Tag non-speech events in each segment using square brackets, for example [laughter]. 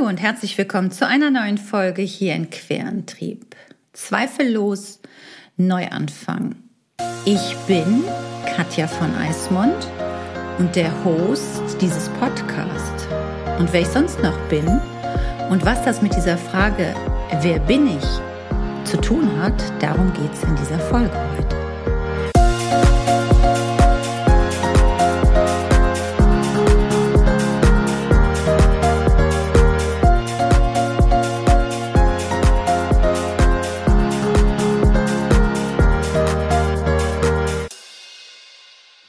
Hallo und herzlich willkommen zu einer neuen Folge hier in Querentrieb. Zweifellos Neuanfang. Ich bin Katja von Eismond und der Host dieses Podcasts. Und wer ich sonst noch bin und was das mit dieser Frage, wer bin ich, zu tun hat, darum geht es in dieser Folge heute.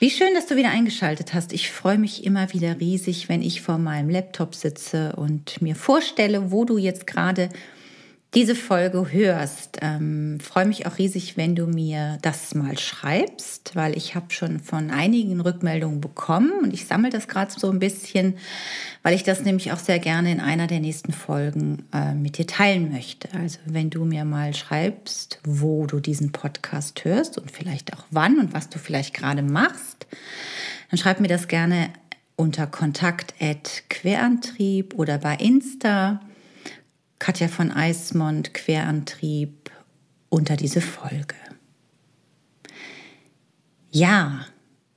Wie schön, dass du wieder eingeschaltet hast. Ich freue mich immer wieder riesig, wenn ich vor meinem Laptop sitze und mir vorstelle, wo du jetzt gerade diese Folge hörst. Ähm, freue mich auch riesig, wenn du mir das mal schreibst, weil ich habe schon von einigen Rückmeldungen bekommen und ich sammle das gerade so ein bisschen, weil ich das nämlich auch sehr gerne in einer der nächsten Folgen äh, mit dir teilen möchte. Also wenn du mir mal schreibst, wo du diesen Podcast hörst und vielleicht auch wann und was du vielleicht gerade machst, dann schreib mir das gerne unter Kontakt Querantrieb oder bei Insta Katja von Eismond Querantrieb unter diese Folge. Ja,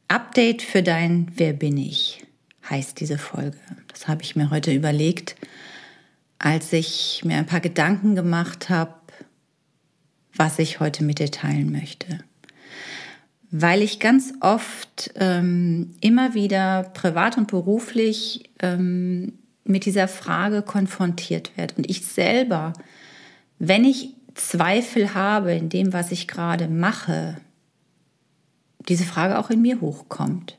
Update für dein Wer bin ich heißt diese Folge. Das habe ich mir heute überlegt, als ich mir ein paar Gedanken gemacht habe, was ich heute mit dir teilen möchte. Weil ich ganz oft ähm, immer wieder privat und beruflich ähm, mit dieser Frage konfrontiert werde. Und ich selber, wenn ich Zweifel habe in dem, was ich gerade mache, diese Frage auch in mir hochkommt.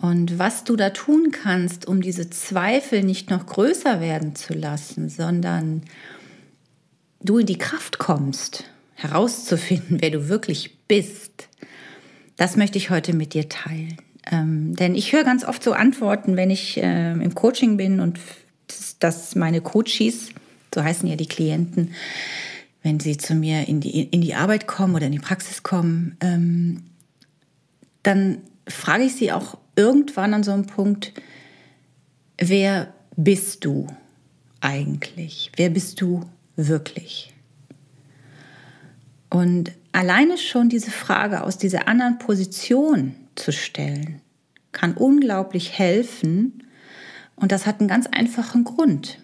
Und was du da tun kannst, um diese Zweifel nicht noch größer werden zu lassen, sondern du in die Kraft kommst, herauszufinden, wer du wirklich bist, das möchte ich heute mit dir teilen. Ähm, denn ich höre ganz oft so Antworten, wenn ich äh, im Coaching bin und dass meine Coaches, so heißen ja die Klienten, wenn sie zu mir in die, in die Arbeit kommen oder in die Praxis kommen, ähm, dann frage ich sie auch irgendwann an so einem Punkt, wer bist du eigentlich? Wer bist du wirklich? Und alleine schon diese Frage aus dieser anderen Position zu stellen, kann unglaublich helfen. Und das hat einen ganz einfachen Grund.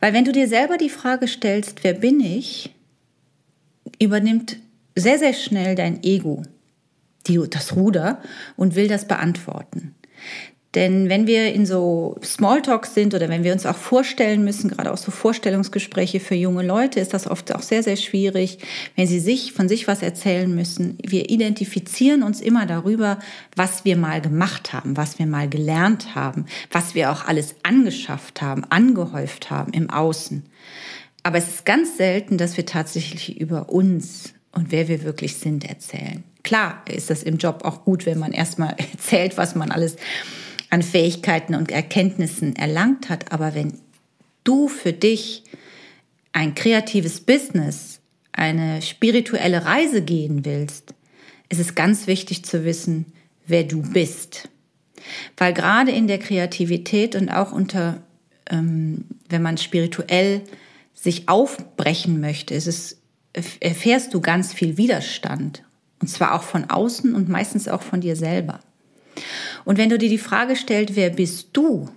Weil wenn du dir selber die Frage stellst, wer bin ich, übernimmt sehr, sehr schnell dein Ego die, das Ruder und will das beantworten. Denn wenn wir in so Smalltalks sind oder wenn wir uns auch vorstellen müssen, gerade auch so Vorstellungsgespräche für junge Leute, ist das oft auch sehr, sehr schwierig, wenn sie sich von sich was erzählen müssen. Wir identifizieren uns immer darüber, was wir mal gemacht haben, was wir mal gelernt haben, was wir auch alles angeschafft haben, angehäuft haben im Außen. Aber es ist ganz selten, dass wir tatsächlich über uns und wer wir wirklich sind erzählen. Klar ist das im Job auch gut, wenn man erstmal [laughs] erzählt, was man alles an Fähigkeiten und Erkenntnissen erlangt hat. Aber wenn du für dich ein kreatives Business, eine spirituelle Reise gehen willst, ist es ganz wichtig zu wissen, wer du bist. Weil gerade in der Kreativität und auch unter, ähm, wenn man spirituell sich aufbrechen möchte, ist es, erfährst du ganz viel Widerstand. Und zwar auch von außen und meistens auch von dir selber. Und wenn du dir die Frage stellst, wer bist du?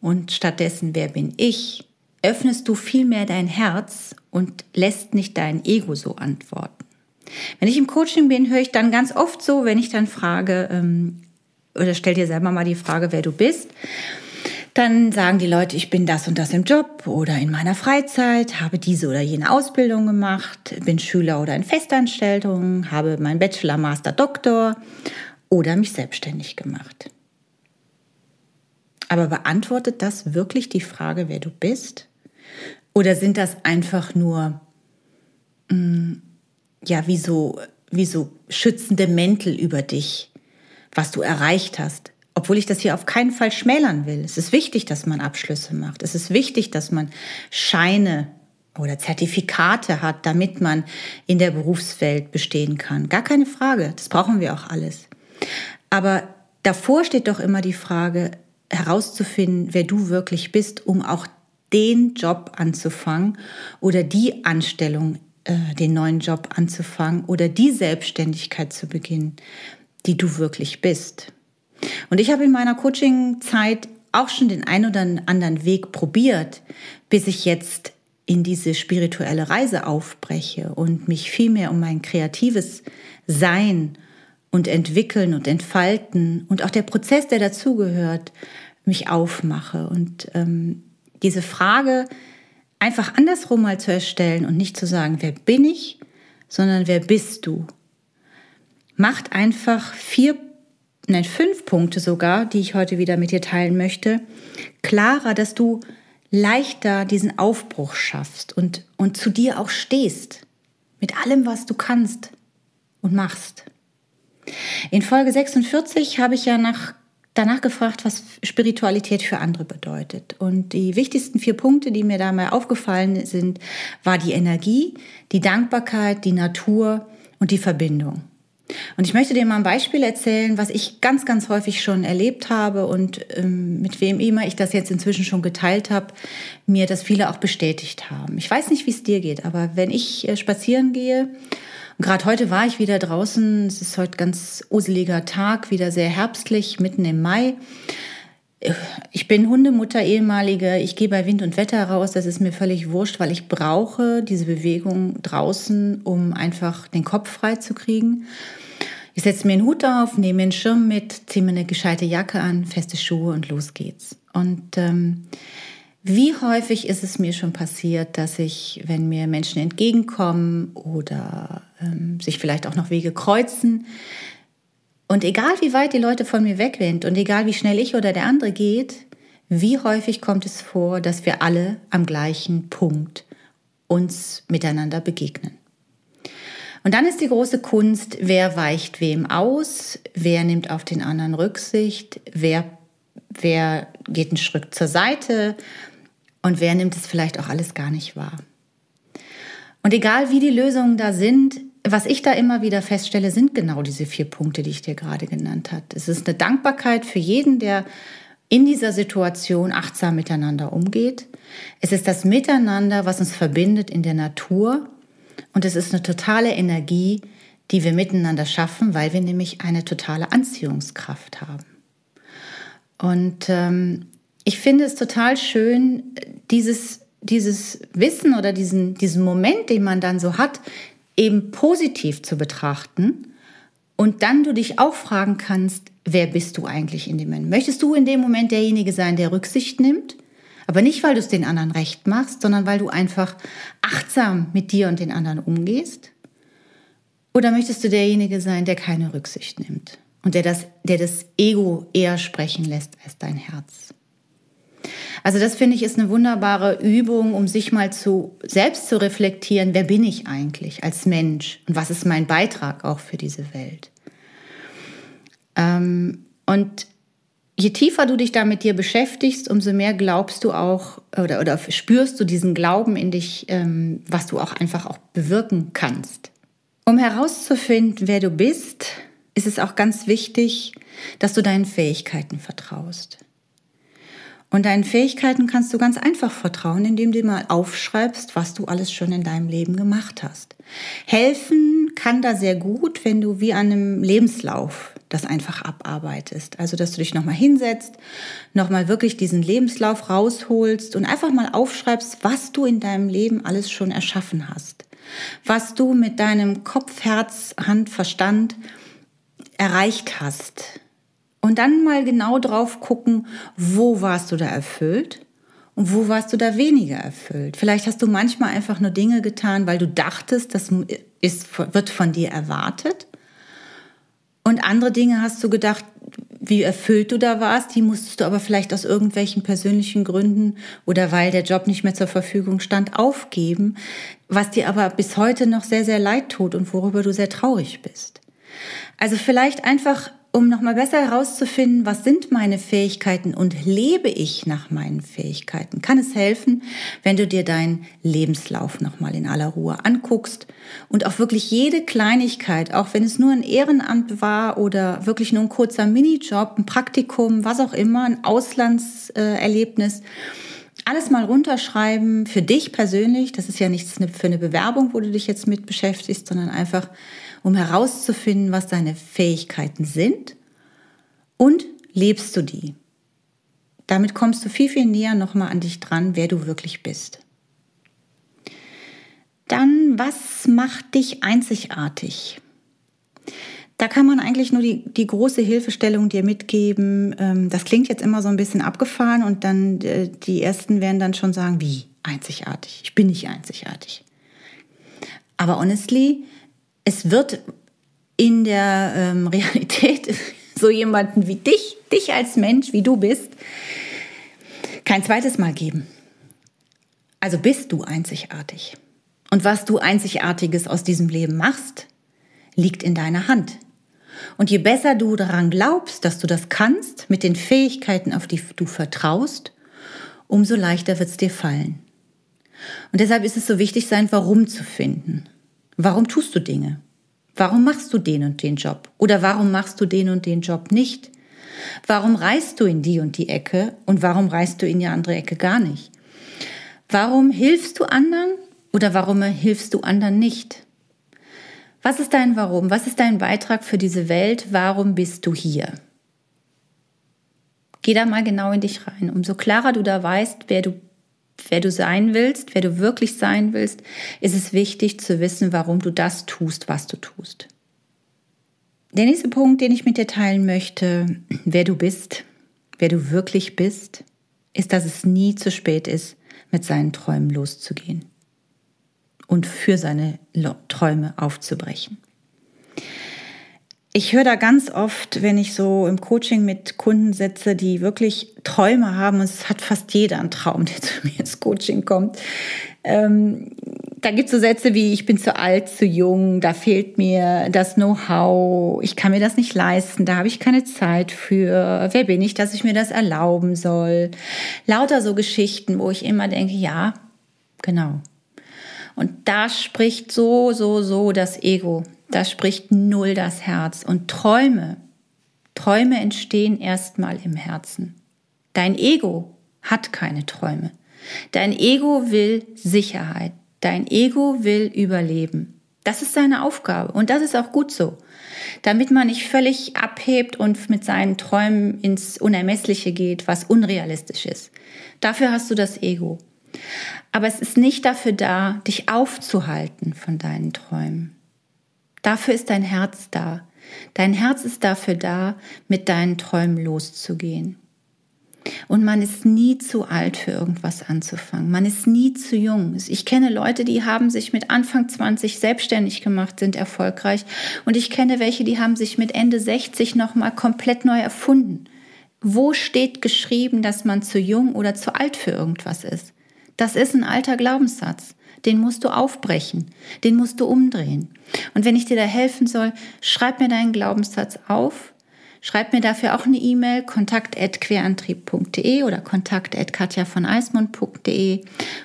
Und stattdessen, wer bin ich, öffnest du viel mehr dein Herz und lässt nicht dein Ego so antworten. Wenn ich im Coaching bin, höre ich dann ganz oft so, wenn ich dann frage, ähm, oder stell dir selber mal die Frage, wer du bist, dann sagen die Leute, ich bin das und das im Job oder in meiner Freizeit, habe diese oder jene Ausbildung gemacht, bin Schüler oder in Festanstellung, habe meinen Bachelor, Master, Doktor oder mich selbstständig gemacht. Aber beantwortet das wirklich die Frage, wer du bist? Oder sind das einfach nur, mh, mm, ja, wie so, wie so schützende Mäntel über dich, was du erreicht hast? Obwohl ich das hier auf keinen Fall schmälern will. Es ist wichtig, dass man Abschlüsse macht. Es ist wichtig, dass man Scheine oder Zertifikate hat, damit man in der Berufswelt bestehen kann. Gar keine Frage. Das brauchen wir auch alles. Aber davor steht doch immer die Frage, herauszufinden, wer du wirklich bist, um auch den Job anzufangen oder die Anstellung, äh, den neuen Job anzufangen oder die Selbstständigkeit zu beginnen, die du wirklich bist. Und ich habe in meiner Coaching-Zeit auch schon den ein oder anderen Weg probiert, bis ich jetzt in diese spirituelle Reise aufbreche und mich viel mehr um mein kreatives Sein und Entwickeln und Entfalten und auch der Prozess, der dazugehört, mich aufmache. Und ähm, diese Frage einfach andersrum mal zu erstellen und nicht zu sagen, wer bin ich, sondern wer bist du, macht einfach vier, nein, fünf Punkte sogar, die ich heute wieder mit dir teilen möchte, klarer, dass du leichter diesen Aufbruch schaffst und, und zu dir auch stehst. Mit allem, was du kannst und machst. In Folge 46 habe ich ja nach, danach gefragt, was Spiritualität für andere bedeutet. Und die wichtigsten vier Punkte, die mir da mal aufgefallen sind, war die Energie, die Dankbarkeit, die Natur und die Verbindung. Und ich möchte dir mal ein Beispiel erzählen, was ich ganz, ganz häufig schon erlebt habe und ähm, mit wem immer ich das jetzt inzwischen schon geteilt habe, mir das viele auch bestätigt haben. Ich weiß nicht, wie es dir geht, aber wenn ich äh, spazieren gehe Gerade heute war ich wieder draußen. Es ist heute ganz useliger Tag, wieder sehr herbstlich, mitten im Mai. Ich bin Hundemutter, ehemalige. Ich gehe bei Wind und Wetter raus. Das ist mir völlig wurscht, weil ich brauche diese Bewegung draußen, um einfach den Kopf frei zu kriegen. Ich setze mir einen Hut auf, nehme mir einen Schirm mit, ziehe mir eine gescheite Jacke an, feste Schuhe und los geht's. Und ähm, wie häufig ist es mir schon passiert, dass ich, wenn mir Menschen entgegenkommen oder ähm, sich vielleicht auch noch Wege kreuzen, und egal wie weit die Leute von mir weg und egal wie schnell ich oder der andere geht, wie häufig kommt es vor, dass wir alle am gleichen Punkt uns miteinander begegnen. Und dann ist die große Kunst, wer weicht wem aus, wer nimmt auf den anderen Rücksicht, wer, wer geht einen Schritt zur Seite und wer nimmt es vielleicht auch alles gar nicht wahr. Und egal wie die Lösungen da sind, was ich da immer wieder feststelle, sind genau diese vier Punkte, die ich dir gerade genannt habe. Es ist eine Dankbarkeit für jeden, der in dieser Situation achtsam miteinander umgeht. Es ist das Miteinander, was uns verbindet in der Natur. Und es ist eine totale Energie, die wir miteinander schaffen, weil wir nämlich eine totale Anziehungskraft haben. Und ähm, ich finde es total schön, dieses, dieses Wissen oder diesen, diesen Moment, den man dann so hat, eben positiv zu betrachten und dann du dich auch fragen kannst, wer bist du eigentlich in dem Moment? Möchtest du in dem Moment derjenige sein, der Rücksicht nimmt? Aber nicht, weil du es den anderen recht machst, sondern weil du einfach achtsam mit dir und den anderen umgehst? Oder möchtest du derjenige sein, der keine Rücksicht nimmt und der das, der das Ego eher sprechen lässt als dein Herz? Also das finde ich ist eine wunderbare Übung, um sich mal zu selbst zu reflektieren, wer bin ich eigentlich als Mensch und was ist mein Beitrag auch für diese Welt. Ähm, und je tiefer du dich da mit dir beschäftigst, umso mehr glaubst du auch oder, oder spürst du diesen Glauben in dich, ähm, was du auch einfach auch bewirken kannst. Um herauszufinden, wer du bist, ist es auch ganz wichtig, dass du deinen Fähigkeiten vertraust. Und deinen Fähigkeiten kannst du ganz einfach vertrauen, indem du mal aufschreibst, was du alles schon in deinem Leben gemacht hast. Helfen kann da sehr gut, wenn du wie an einem Lebenslauf das einfach abarbeitest. Also, dass du dich nochmal hinsetzt, nochmal wirklich diesen Lebenslauf rausholst und einfach mal aufschreibst, was du in deinem Leben alles schon erschaffen hast. Was du mit deinem Kopf, Herz, Hand, Verstand erreicht hast und dann mal genau drauf gucken, wo warst du da erfüllt und wo warst du da weniger erfüllt. Vielleicht hast du manchmal einfach nur Dinge getan, weil du dachtest, das ist, wird von dir erwartet. Und andere Dinge hast du gedacht, wie erfüllt du da warst, die musstest du aber vielleicht aus irgendwelchen persönlichen Gründen oder weil der Job nicht mehr zur Verfügung stand, aufgeben, was dir aber bis heute noch sehr, sehr leid tut und worüber du sehr traurig bist. Also vielleicht einfach um nochmal besser herauszufinden, was sind meine Fähigkeiten und lebe ich nach meinen Fähigkeiten, kann es helfen, wenn du dir deinen Lebenslauf nochmal in aller Ruhe anguckst und auch wirklich jede Kleinigkeit, auch wenn es nur ein Ehrenamt war oder wirklich nur ein kurzer Minijob, ein Praktikum, was auch immer, ein Auslandserlebnis, alles mal runterschreiben für dich persönlich. Das ist ja nichts für eine Bewerbung, wo du dich jetzt mit beschäftigst, sondern einfach um herauszufinden, was deine Fähigkeiten sind und lebst du die. Damit kommst du viel, viel näher nochmal an dich dran, wer du wirklich bist. Dann, was macht dich einzigartig? Da kann man eigentlich nur die, die große Hilfestellung dir mitgeben. Ähm, das klingt jetzt immer so ein bisschen abgefahren und dann äh, die ersten werden dann schon sagen, wie einzigartig? Ich bin nicht einzigartig. Aber honestly, es wird in der ähm, [laughs] Realität so jemanden wie dich, dich als Mensch, wie du bist, kein zweites Mal geben. Also bist du einzigartig. Und was du Einzigartiges aus diesem Leben machst, liegt in deiner Hand. Und je besser du daran glaubst, dass du das kannst, mit den Fähigkeiten, auf die du vertraust, umso leichter wird es dir fallen. Und deshalb ist es so wichtig, sein Warum zu finden. Warum tust du Dinge? Warum machst du den und den Job? Oder warum machst du den und den Job nicht? Warum reist du in die und die Ecke und warum reist du in die andere Ecke gar nicht? Warum hilfst du anderen oder warum hilfst du anderen nicht? Was ist dein Warum? Was ist dein Beitrag für diese Welt? Warum bist du hier? Geh da mal genau in dich rein. Umso klarer du da weißt, wer du wer du sein willst, wer du wirklich sein willst, ist es wichtig zu wissen, warum du das tust, was du tust. Der nächste Punkt, den ich mit dir teilen möchte, wer du bist, wer du wirklich bist, ist, dass es nie zu spät ist, mit seinen Träumen loszugehen und für seine Träume aufzubrechen. Ich höre da ganz oft, wenn ich so im Coaching mit Kunden sitze, die wirklich Träume haben, und es hat fast jeder einen Traum, [laughs] der zu mir ins Coaching kommt. Ähm, da gibt es so Sätze wie, ich bin zu alt, zu jung, da fehlt mir das Know-how, ich kann mir das nicht leisten, da habe ich keine Zeit für, wer bin ich, dass ich mir das erlauben soll. Lauter so Geschichten, wo ich immer denke, ja, genau. Und da spricht so, so, so das Ego da spricht null das Herz. Und Träume, Träume entstehen erstmal im Herzen. Dein Ego hat keine Träume. Dein Ego will Sicherheit. Dein Ego will Überleben. Das ist seine Aufgabe und das ist auch gut so. Damit man nicht völlig abhebt und mit seinen Träumen ins Unermessliche geht, was unrealistisch ist. Dafür hast du das Ego. Aber es ist nicht dafür da, dich aufzuhalten von deinen Träumen. Dafür ist dein Herz da. Dein Herz ist dafür da, mit deinen Träumen loszugehen. Und man ist nie zu alt für irgendwas anzufangen. Man ist nie zu jung. Ich kenne Leute, die haben sich mit Anfang 20 selbstständig gemacht, sind erfolgreich. Und ich kenne welche, die haben sich mit Ende 60 nochmal komplett neu erfunden. Wo steht geschrieben, dass man zu jung oder zu alt für irgendwas ist? Das ist ein alter Glaubenssatz den musst du aufbrechen, den musst du umdrehen. Und wenn ich dir da helfen soll, schreib mir deinen Glaubenssatz auf, schreib mir dafür auch eine E-Mail, kontakt.querantrieb.de oder kontakt.katja von eismund.de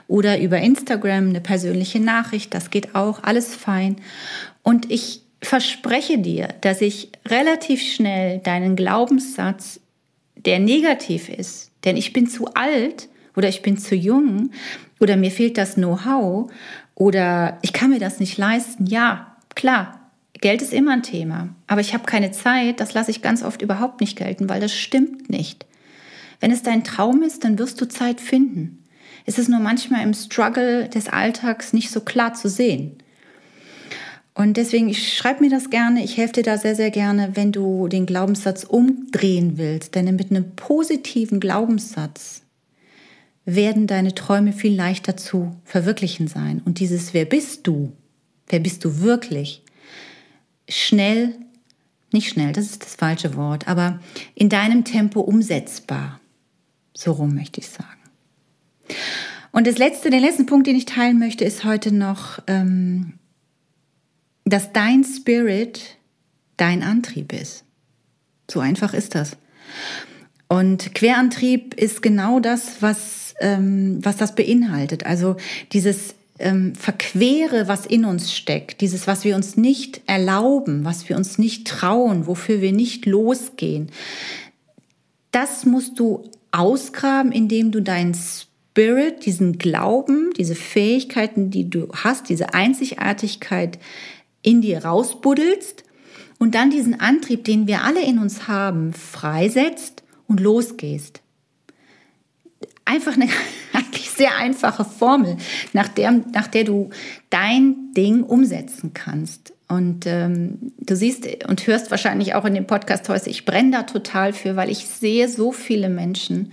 oder über Instagram eine persönliche Nachricht, das geht auch, alles fein. Und ich verspreche dir, dass ich relativ schnell deinen Glaubenssatz, der negativ ist, denn ich bin zu alt oder ich bin zu jung, oder mir fehlt das Know-how oder ich kann mir das nicht leisten. Ja, klar, Geld ist immer ein Thema, aber ich habe keine Zeit, das lasse ich ganz oft überhaupt nicht gelten, weil das stimmt nicht. Wenn es dein Traum ist, dann wirst du Zeit finden. Es ist nur manchmal im Struggle des Alltags nicht so klar zu sehen. Und deswegen, ich schreibe mir das gerne, ich helfe dir da sehr, sehr gerne, wenn du den Glaubenssatz umdrehen willst. Denn mit einem positiven Glaubenssatz werden deine Träume viel leichter zu verwirklichen sein. Und dieses Wer bist du? Wer bist du wirklich? Schnell, nicht schnell, das ist das falsche Wort, aber in deinem Tempo umsetzbar. So rum möchte ich sagen. Und das letzte, den letzten Punkt, den ich teilen möchte, ist heute noch, ähm, dass dein Spirit dein Antrieb ist. So einfach ist das. Und Querantrieb ist genau das, was, ähm, was das beinhaltet. Also dieses ähm, Verquere, was in uns steckt, dieses, was wir uns nicht erlauben, was wir uns nicht trauen, wofür wir nicht losgehen, das musst du ausgraben, indem du deinen Spirit, diesen Glauben, diese Fähigkeiten, die du hast, diese Einzigartigkeit in dir rausbuddelst und dann diesen Antrieb, den wir alle in uns haben, freisetzt und losgehst. Einfach eine [laughs] eigentlich sehr einfache Formel, nach der, nach der du dein Ding umsetzen kannst. Und ähm, du siehst und hörst wahrscheinlich auch in dem Podcast heute, ich brenne da total für, weil ich sehe so viele Menschen.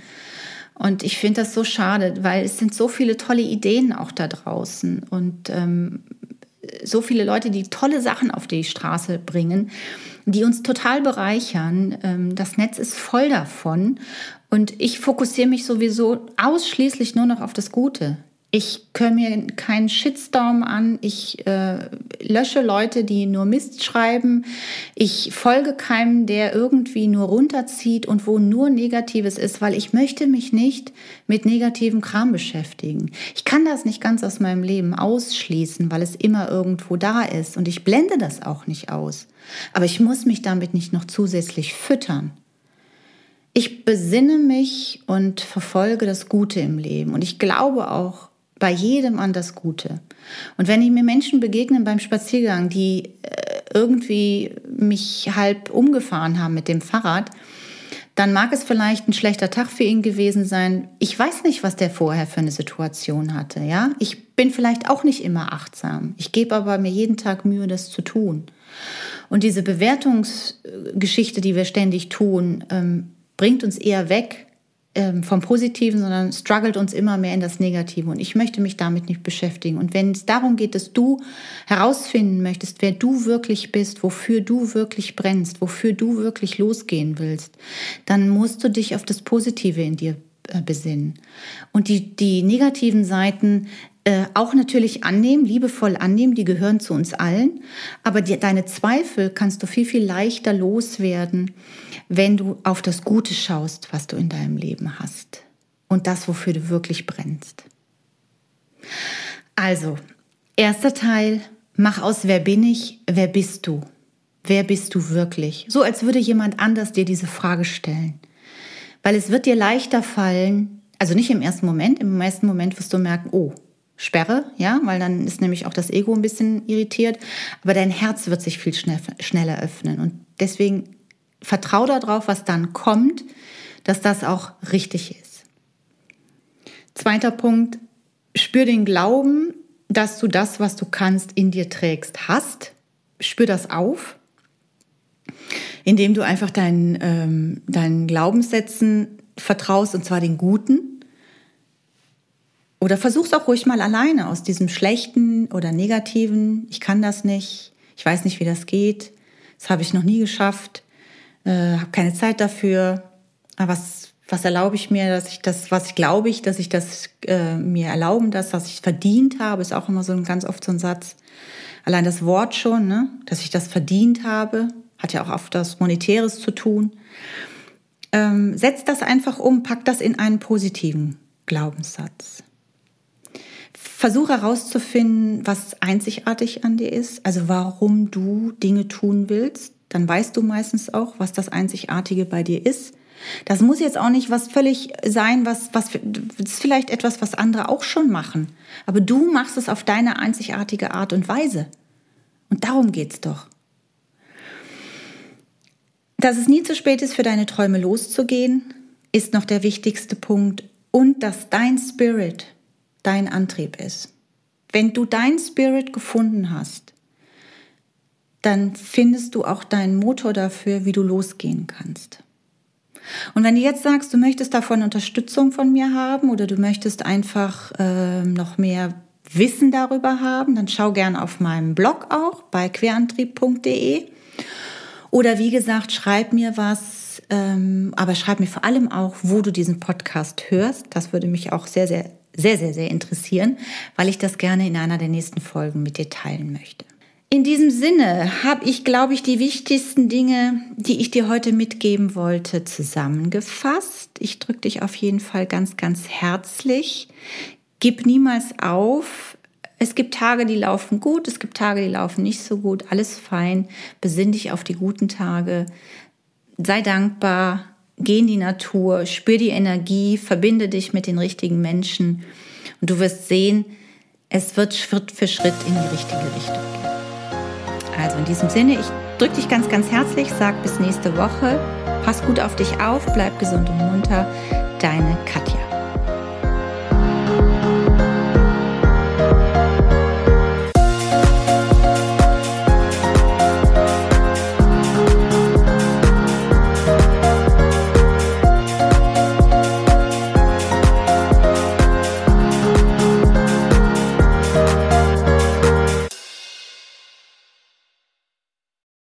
Und ich finde das so schade, weil es sind so viele tolle Ideen auch da draußen. Und ähm, so viele Leute, die tolle Sachen auf die Straße bringen, die uns total bereichern. Ähm, das Netz ist voll davon. Und ich fokussiere mich sowieso ausschließlich nur noch auf das Gute. Ich höre mir keinen Shitstorm an. Ich äh, lösche Leute, die nur Mist schreiben. Ich folge keinem, der irgendwie nur runterzieht und wo nur Negatives ist, weil ich möchte mich nicht mit negativem Kram beschäftigen. Ich kann das nicht ganz aus meinem Leben ausschließen, weil es immer irgendwo da ist. Und ich blende das auch nicht aus. Aber ich muss mich damit nicht noch zusätzlich füttern. Ich besinne mich und verfolge das Gute im Leben. Und ich glaube auch, bei jedem an das Gute. Und wenn ich mir Menschen begegnen beim Spaziergang, die äh, irgendwie mich halb umgefahren haben mit dem Fahrrad, dann mag es vielleicht ein schlechter Tag für ihn gewesen sein. Ich weiß nicht, was der vorher für eine Situation hatte. Ja, ich bin vielleicht auch nicht immer achtsam. Ich gebe aber mir jeden Tag Mühe, das zu tun. Und diese Bewertungsgeschichte, die wir ständig tun, ähm, bringt uns eher weg ähm, vom Positiven, sondern struggelt uns immer mehr in das Negative. Und ich möchte mich damit nicht beschäftigen. Und wenn es darum geht, dass du herausfinden möchtest, wer du wirklich bist, wofür du wirklich brennst, wofür du wirklich losgehen willst, dann musst du dich auf das Positive in dir äh, besinnen. Und die, die negativen Seiten äh, auch natürlich annehmen, liebevoll annehmen, die gehören zu uns allen. Aber die, deine Zweifel kannst du viel, viel leichter loswerden, wenn du auf das Gute schaust, was du in deinem Leben hast und das, wofür du wirklich brennst. Also, erster Teil, mach aus, wer bin ich, wer bist du? Wer bist du wirklich? So als würde jemand anders dir diese Frage stellen. Weil es wird dir leichter fallen, also nicht im ersten Moment, im ersten Moment wirst du merken, oh, Sperre, ja, weil dann ist nämlich auch das Ego ein bisschen irritiert, aber dein Herz wird sich viel schneller öffnen und deswegen vertrau darauf, was dann kommt, dass das auch richtig ist. Zweiter Punkt, spür den Glauben, dass du das, was du kannst, in dir trägst, hast. Spür das auf, indem du einfach deinen, ähm, deinen Glaubenssätzen vertraust, und zwar den guten. Oder versuch's auch ruhig mal alleine aus diesem schlechten oder negativen, ich kann das nicht, ich weiß nicht, wie das geht, das habe ich noch nie geschafft, äh, habe keine Zeit dafür. Aber was, was erlaube ich mir, dass ich das, was glaube ich, dass ich das äh, mir erlauben, das, was ich verdient habe, ist auch immer so ein ganz oft so ein Satz. Allein das Wort schon, ne, dass ich das verdient habe, hat ja auch oft das Monetäres zu tun. Ähm, setz das einfach um, pack das in einen positiven Glaubenssatz. Versuche herauszufinden, was einzigartig an dir ist, also warum du Dinge tun willst dann weißt du meistens auch, was das Einzigartige bei dir ist. Das muss jetzt auch nicht was völlig sein, was, was ist vielleicht etwas, was andere auch schon machen. Aber du machst es auf deine einzigartige Art und Weise. Und darum geht's doch. Dass es nie zu spät ist, für deine Träume loszugehen, ist noch der wichtigste Punkt. Und dass dein Spirit dein Antrieb ist. Wenn du dein Spirit gefunden hast, dann findest du auch deinen Motor dafür, wie du losgehen kannst. Und wenn du jetzt sagst, du möchtest davon Unterstützung von mir haben oder du möchtest einfach äh, noch mehr Wissen darüber haben, dann schau gern auf meinem Blog auch bei querantrieb.de. Oder wie gesagt, schreib mir was, ähm, aber schreib mir vor allem auch, wo du diesen Podcast hörst. Das würde mich auch sehr, sehr, sehr, sehr, sehr interessieren, weil ich das gerne in einer der nächsten Folgen mit dir teilen möchte. In diesem Sinne habe ich, glaube ich, die wichtigsten Dinge, die ich dir heute mitgeben wollte, zusammengefasst. Ich drücke dich auf jeden Fall ganz, ganz herzlich. Gib niemals auf. Es gibt Tage, die laufen gut, es gibt Tage, die laufen nicht so gut. Alles fein. Besinn dich auf die guten Tage. Sei dankbar. Geh in die Natur, spür die Energie, verbinde dich mit den richtigen Menschen und du wirst sehen, es wird Schritt für Schritt in die richtige Richtung gehen. Also in diesem Sinne, ich drücke dich ganz, ganz herzlich, sag bis nächste Woche. Pass gut auf dich auf, bleib gesund und munter. Deine Katja.